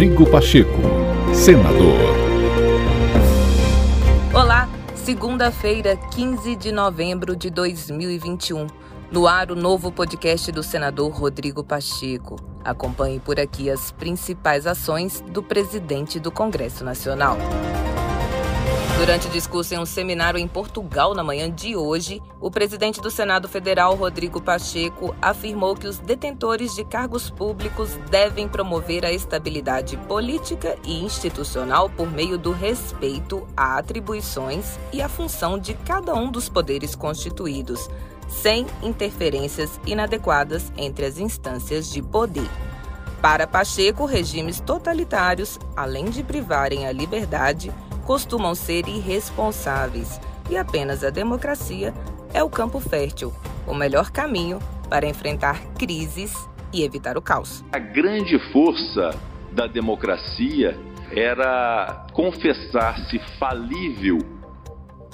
Rodrigo Pacheco, senador. Olá, segunda-feira, 15 de novembro de 2021. No ar, o novo podcast do senador Rodrigo Pacheco. Acompanhe por aqui as principais ações do presidente do Congresso Nacional. Durante discurso em um seminário em Portugal na manhã de hoje, o presidente do Senado Federal, Rodrigo Pacheco, afirmou que os detentores de cargos públicos devem promover a estabilidade política e institucional por meio do respeito a atribuições e à função de cada um dos poderes constituídos, sem interferências inadequadas entre as instâncias de poder. Para Pacheco, regimes totalitários, além de privarem a liberdade, costumam ser irresponsáveis e apenas a democracia é o campo fértil, o melhor caminho para enfrentar crises e evitar o caos. A grande força da democracia era confessar-se falível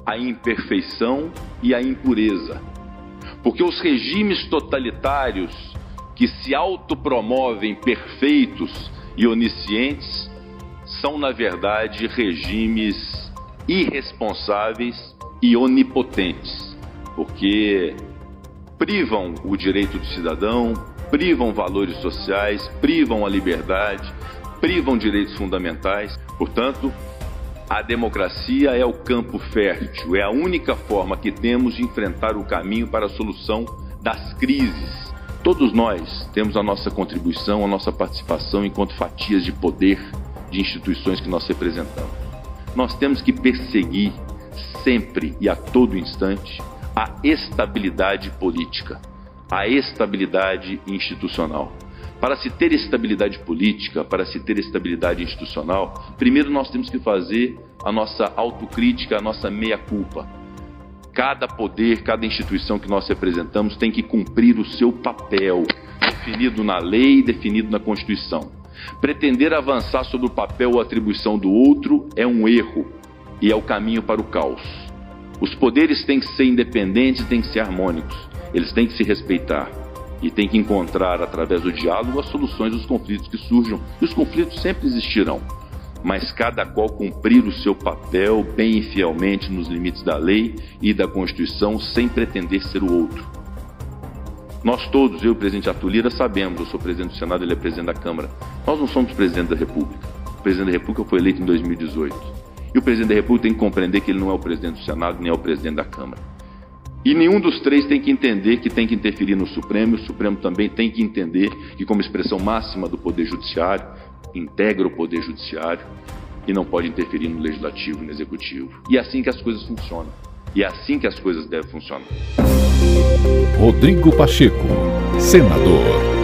à imperfeição e à impureza. Porque os regimes totalitários que se autopromovem perfeitos e oniscientes são, na verdade, regimes irresponsáveis e onipotentes, porque privam o direito do cidadão, privam valores sociais, privam a liberdade, privam direitos fundamentais. Portanto, a democracia é o campo fértil, é a única forma que temos de enfrentar o caminho para a solução das crises. Todos nós temos a nossa contribuição, a nossa participação enquanto fatias de poder de instituições que nós representamos. Nós temos que perseguir sempre e a todo instante a estabilidade política, a estabilidade institucional. Para se ter estabilidade política, para se ter estabilidade institucional, primeiro nós temos que fazer a nossa autocrítica, a nossa meia-culpa. Cada poder, cada instituição que nós representamos tem que cumprir o seu papel, definido na lei, definido na Constituição. Pretender avançar sobre o papel ou atribuição do outro é um erro e é o caminho para o caos. Os poderes têm que ser independentes, têm que ser harmônicos, eles têm que se respeitar e têm que encontrar, através do diálogo, as soluções dos conflitos que surjam. E os conflitos sempre existirão, mas cada qual cumprir o seu papel bem e fielmente nos limites da lei e da Constituição, sem pretender ser o outro. Nós todos, eu e o presidente Arthur Lira, sabemos, eu sou presidente do Senado, ele é presidente da Câmara. Nós não somos presidente da República. O presidente da República foi eleito em 2018. E o presidente da República tem que compreender que ele não é o presidente do Senado, nem é o presidente da Câmara. E nenhum dos três tem que entender que tem que interferir no Supremo, e o Supremo também tem que entender que, como expressão máxima do Poder Judiciário, integra o Poder Judiciário e não pode interferir no Legislativo e no Executivo. E é assim que as coisas funcionam. E é assim que as coisas devem funcionar. Rodrigo Pacheco, senador.